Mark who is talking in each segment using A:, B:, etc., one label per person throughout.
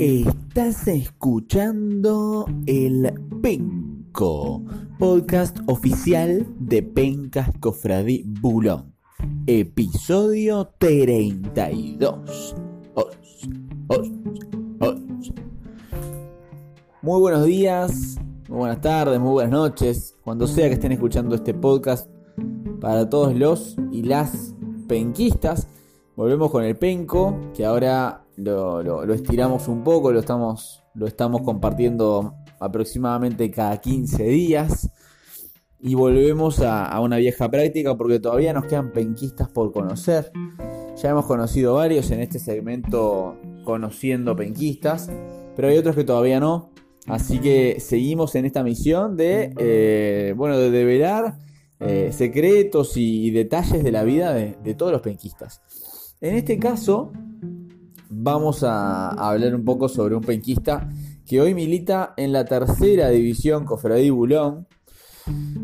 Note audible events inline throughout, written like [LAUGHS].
A: Estás escuchando el Penco, podcast oficial de Pencas Cofradí Bulón, episodio 32. Muy buenos días, muy buenas tardes, muy buenas noches, cuando sea que estén escuchando este podcast para todos los y las penquistas. Volvemos con el penco, que ahora lo, estiramos un poco, lo estamos, lo estamos compartiendo aproximadamente cada 15 días. Y volvemos a, una vieja práctica porque todavía nos quedan penquistas por conocer. Ya hemos conocido varios en este segmento conociendo penquistas, pero hay otros que todavía no. Así que seguimos en esta misión de, eh, bueno, de develar eh, secretos y, detalles de la vida de, de todos los penquistas. En este caso, vamos a hablar un poco sobre un penquista que hoy milita en la tercera división Cofradí Bulón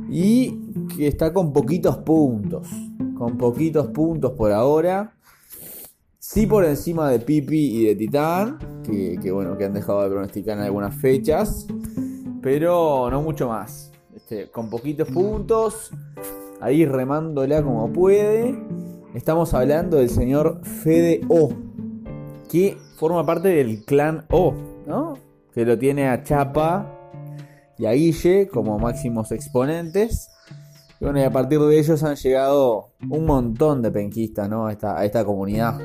A: y que está con poquitos puntos, con poquitos puntos por ahora. Sí por encima de Pipi y de Titán, que, bueno, que han dejado de pronosticar en algunas fechas, pero no mucho más. Este, con poquitos puntos, ahí remándola como puede. Estamos hablando del señor Fede O que forma parte del clan O, ¿no? Que lo tiene a Chapa y a Guille como máximos exponentes. Y bueno, y a partir de ellos han llegado un montón de penquistas, ¿no? A esta, comunidad.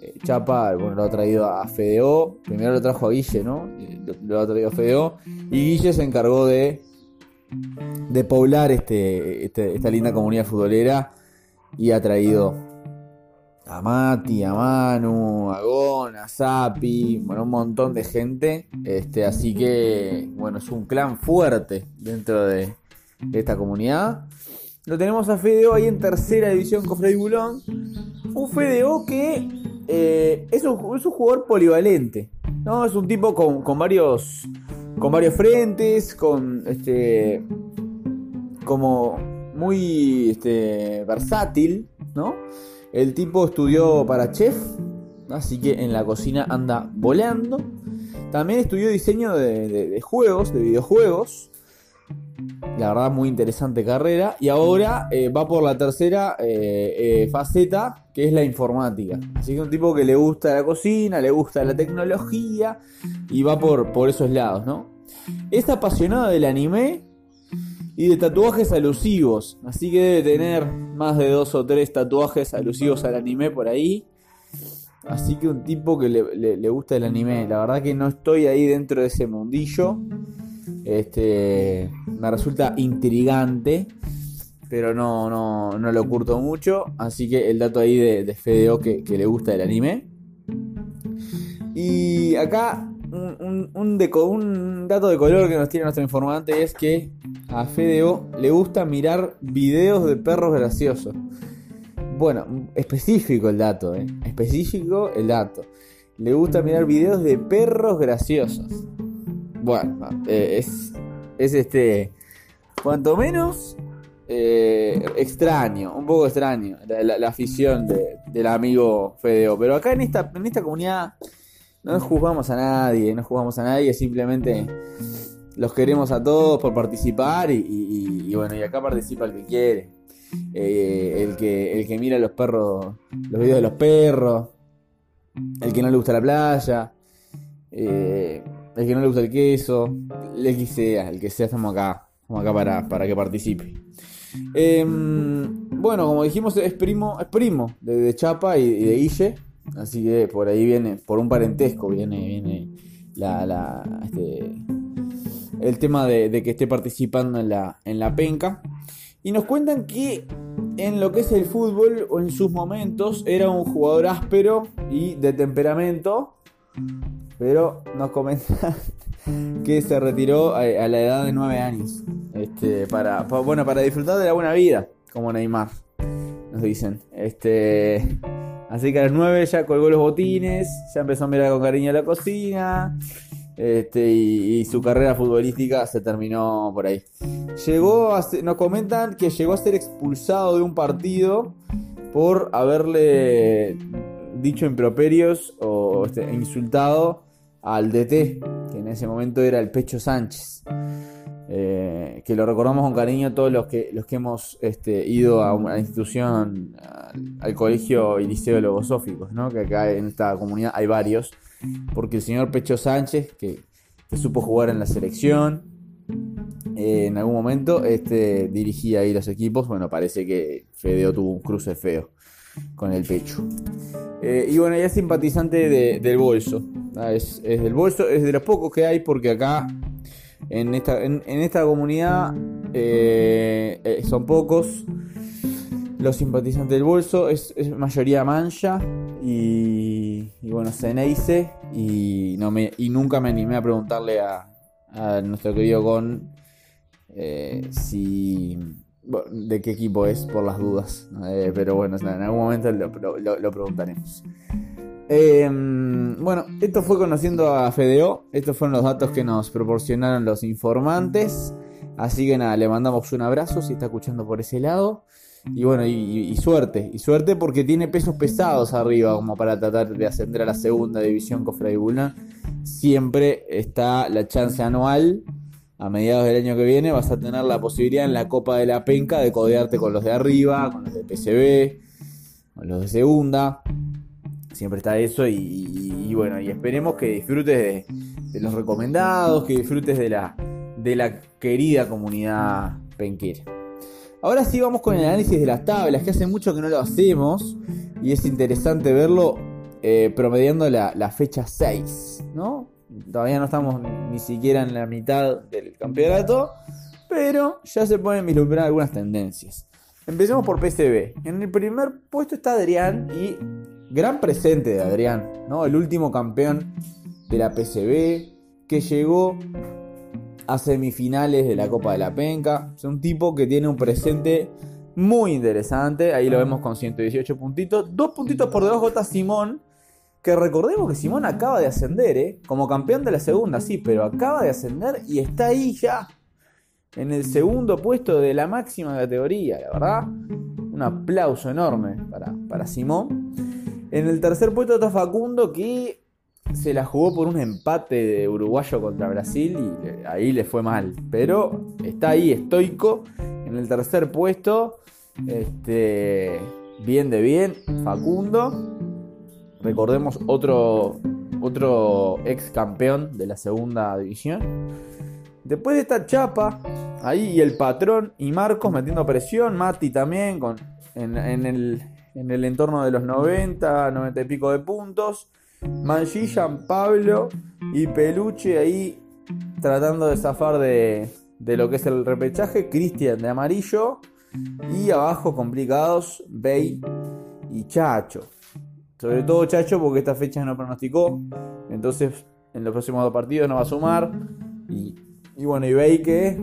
A: Eh, Chapa, lo ha traído a Fedeo. Primero lo trajo a Guille, ¿no? Lo, ha traído a Fedeo. Y Guille se encargó de, de poblar este, este, esta linda comunidad futbolera. Y ha traído a Mati, a Manu, a Gon, a Sapi, bueno, un montón de gente. Este, así que, bueno, es un clan fuerte dentro de, esta comunidad. Lo tenemos a Fedeo ahí en tercera división con Freddy Bulón. Un Fedeo que eh, es, un, jugador polivalente. ¿no? Es un tipo con, varios. Con varios frentes. Con este. Como muy este, versátil. ¿no? El tipo estudió para chef, así que en la cocina anda volando. También estudió diseño de, juegos, de videojuegos. La verdad, muy interesante carrera. Y ahora eh, va por la tercera eh, eh, faceta, que es la informática. Así que un tipo que le gusta la cocina, le gusta la tecnología y va por, por esos lados, ¿no? Es apasionado del anime y de tatuajes alusivos. Así que debe tener más de dos o tres tatuajes alusivos al anime por ahí. Así que un tipo que le, gusta el anime. La verdad que no estoy ahí dentro de ese mundillo. Este me resulta intrigante. Pero no, no, no lo curto mucho. Así que el dato ahí de, de Fedeo que, que le gusta el anime. Y acá un, dato de color que nos tiene nuestro informante es que a Fedeo le gusta mirar videos de perros graciosos. Bueno, específico el dato, ¿eh? Específico el dato. Le gusta mirar videos de perros graciosos. Bueno, eh, es, es este, cuanto menos eh, extraño, un poco extraño la, afición del amigo Fedeo. Pero acá en esta, en esta comunidad no juzgamos a nadie, no juzgamos a nadie, simplemente los queremos a todos por participar y, bueno, y acá participa el que quiere. Eh, el, que, el que mira los perros, los videos de los perros, el que no le gusta la playa, eh, el que no le gusta el queso, el que sea, el que sea, estamos acá, estamos acá para, para que participe. Em, bueno, como dijimos, es primo, es primo de, Chapa y, de Ille. Así que por ahí viene, por un parentesco, viene, viene la, este, el tema de, que esté participando en la, en la penca. Y nos cuentan que en lo que es el fútbol o en sus momentos era un jugador áspero y de temperamento. Pero nos comentan [LAUGHS] que se retiró a, la edad de 9 años. Este, para, bueno, para disfrutar de la buena vida, como Neymar. Nos dicen. Este. Así que a las 9 ya colgó los botines, ya empezó a mirar con cariño la cocina. Este, y, su carrera futbolística se terminó por ahí. Llegó a nos comentan que llegó a ser expulsado de un partido por haberle dicho improperios o este, insultado al DT, que en ese momento era el Pecho Sánchez. Eh, que lo recordamos con cariño todos los que, los que hemos este, ido a una institución, al, colegio y liceo de logosóficos, ¿no? que acá en esta comunidad hay varios, porque el señor Pecho Sánchez, que, supo jugar en la selección, eh, en algún momento este, dirigía ahí los equipos, bueno, parece que Fedeo tuvo un cruce feo con el pecho. Eh, y bueno, ya es simpatizante del bolso. Ah, es, del bolso, es de los pocos que hay porque acá en esta, en, esta comunidad eh, eh, son pocos los simpatizantes del bolso, es, mayoría mancha y, y bueno, Ceneice y, no me, y nunca me animé a preguntarle a, nuestro querido Gon si de qué equipo es por las dudas. Eh, pero bueno, en algún momento lo, preguntaremos. Em, bueno, esto fue conociendo a Fedeo. Estos fueron los datos que nos proporcionaron los informantes. Así que nada, le mandamos un abrazo si está escuchando por ese lado. Y bueno, y, suerte, y suerte porque tiene pesos pesados arriba como para tratar de ascender a la segunda división Freddy Siempre está la chance anual a mediados del año que viene vas a tener la posibilidad en la Copa de la Penca de codearte con los de arriba, con los de PCB, con los de segunda. Siempre está eso y, bueno, y esperemos que disfrutes de, los recomendados, que disfrutes de la, de la querida comunidad penquera. Ahora sí vamos con el análisis de las tablas, que hace mucho que no lo hacemos y es interesante verlo eh, promediando la, la fecha 6, ¿no? Todavía no estamos ni siquiera en la mitad del campeonato, pero ya se pueden vislumbrar algunas tendencias. Empecemos por PCB. En el primer puesto está Adrián y gran presente de Adrián, ¿no? El último campeón de la PCB que llegó a semifinales de la Copa de la Penca. Es un tipo que tiene un presente muy interesante. Ahí lo vemos con 118 puntitos. Dos puntitos por debajo está Simón que recordemos que Simón acaba de ascender, ¿eh? Como campeón de la segunda, sí, pero acaba de ascender y está ahí ya. En el segundo puesto de la máxima categoría, la verdad. Un aplauso enorme para, para Simón. En el tercer puesto está Facundo que se la jugó por un empate de uruguayo contra Brasil y ahí le fue mal. Pero está ahí estoico en el tercer puesto. Este, bien de bien, Facundo. Recordemos otro, otro ex campeón de la segunda división. Después de esta chapa, ahí y el patrón y Marcos metiendo presión, Mati también con, en, el, en el entorno de los 90, 90 y pico de puntos. Manchilla, Pablo y Peluche ahí tratando de zafar de, de lo que es el repechaje. Cristian de amarillo. Y abajo complicados, Bey y Chacho. Sobre todo Chacho porque esta fecha no pronosticó. Entonces en los próximos dos partidos no va a sumar. Y, bueno, y veis que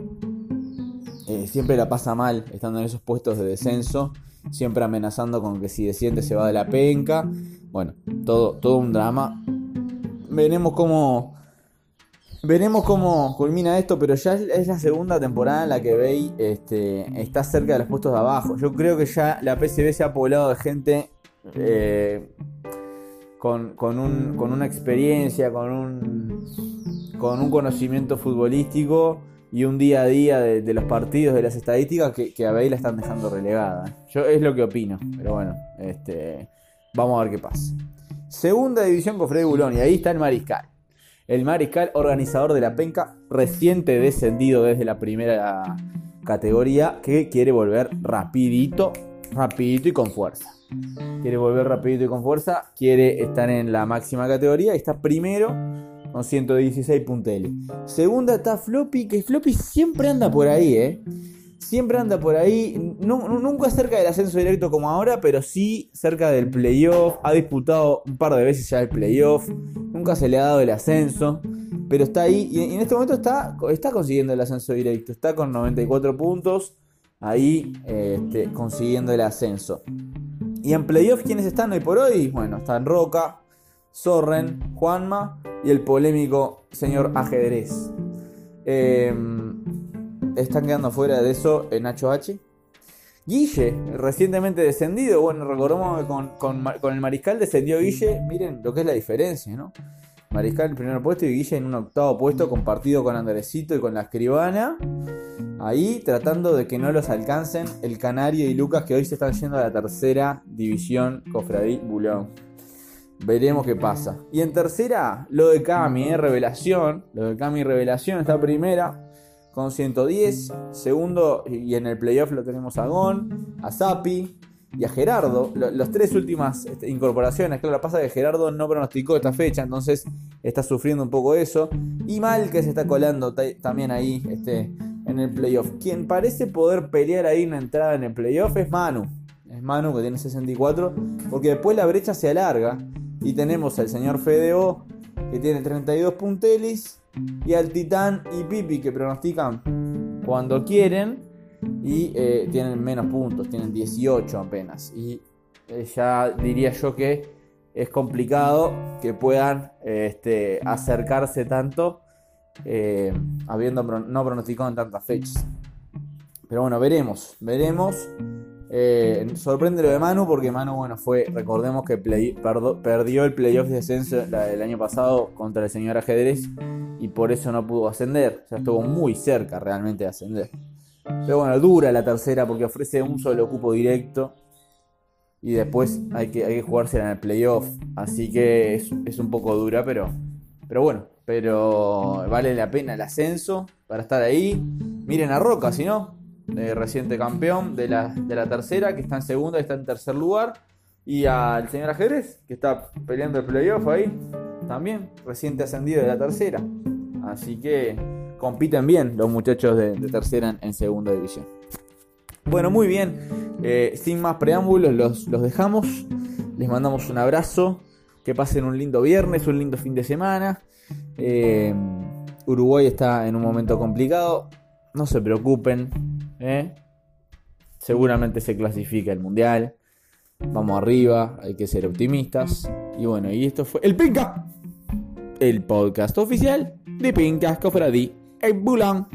A: eh, siempre la pasa mal estando en esos puestos de descenso. Siempre amenazando con que si desciende se va de la penca. Bueno, todo, todo un drama. Veremos cómo. Veremos cómo culmina esto, pero ya es la segunda temporada en la que Bey este, está cerca de los puestos de abajo. Yo creo que ya la PCB se ha poblado de gente eh, con, una experiencia, con un, con un conocimiento futbolístico y un día a día de, los partidos, de las estadísticas que, a Bale la están dejando relegada. Yo es lo que opino, pero bueno, este, vamos a ver qué pasa. Segunda división con Freddy Bulón y ahí está el Mariscal. El Mariscal, organizador de la penca, reciente descendido desde la primera categoría, que quiere volver rapidito, rapidito y con fuerza quiere volver rapidito y con fuerza, quiere estar en la máxima categoría está primero con 116 punteles. Segunda está Floppy, que Floppy siempre anda por ahí, ¿eh? Siempre anda por ahí, nunca cerca del ascenso directo como ahora, pero sí cerca del playoff. Ha disputado un par de veces ya el playoff, nunca se le ha dado el ascenso, pero está ahí y en este momento está, está consiguiendo el ascenso directo. Está con 94 puntos, ahí este, consiguiendo el ascenso. Y en playoff, ¿quiénes están hoy por hoy? Bueno, están Roca, Sorren, Juanma y el polémico señor Ajedrez. Em, están quedando fuera de eso en Nacho H. Guille, recientemente descendido. Bueno, recordamos que con, el Mariscal descendió Guille. Miren lo que es la diferencia, ¿no? Mariscal en el primer puesto y Guille en un octavo puesto compartido con Andresito y con la escribana. Ahí tratando de que no los alcancen el Canario y Lucas que hoy se están yendo a la tercera división Cofradí Bulón. Veremos qué pasa. Y en tercera, lo de Cami, ¿eh? revelación. Lo de Cami, revelación, está primera con 110. Segundo, y en el playoff lo tenemos a Gon, a Zapi y a Gerardo. Las tres últimas este, incorporaciones. Claro, pasa que Gerardo no pronosticó esta fecha, entonces está sufriendo un poco eso. Y mal que se está colando también ahí este, en el playoff. Quien parece poder pelear ahí una entrada en el playoff es Manu. Es Manu que tiene 64. Porque después la brecha se alarga. Y tenemos al señor Fedeo que tiene 32 puntelis. Y al Titán y Pipi que pronostican cuando quieren. Y eh, tienen menos puntos, tienen 18 apenas. Y eh, ya diría yo que es complicado que puedan este, acercarse tanto eh, habiendo no pronosticado en tantas fechas. Pero bueno, veremos, veremos. Eh, sorprende lo de Manu porque Manu, bueno, fue, recordemos que perdió el playoff de descenso el año pasado contra el señor ajedrez y por eso no pudo ascender. O sea, estuvo muy cerca realmente de ascender. Pero bueno, dura la tercera porque ofrece un solo cupo directo y después hay que, hay que jugársela en el playoff. Así que es, es un poco dura, pero, pero bueno, pero vale la pena el ascenso para estar ahí. Miren a Roca, si no, eh, reciente campeón de la, de la tercera, que está en segunda y está en tercer lugar. Y al señor Ajedrez, que está peleando el playoff ahí, también reciente ascendido de la tercera. Así que compiten bien los muchachos de, tercera en, segunda división. Bueno, muy bien. Eh, sin más preámbulos, los, los dejamos. Les mandamos un abrazo. Que pasen un lindo viernes, un lindo fin de semana. Eh, Uruguay está en un momento complicado. No se preocupen. ¿eh? Seguramente se clasifica el mundial. Vamos arriba, hay que ser optimistas. Y bueno, y esto fue el Pinca, el podcast oficial de Pinca Cofradí en Bulán.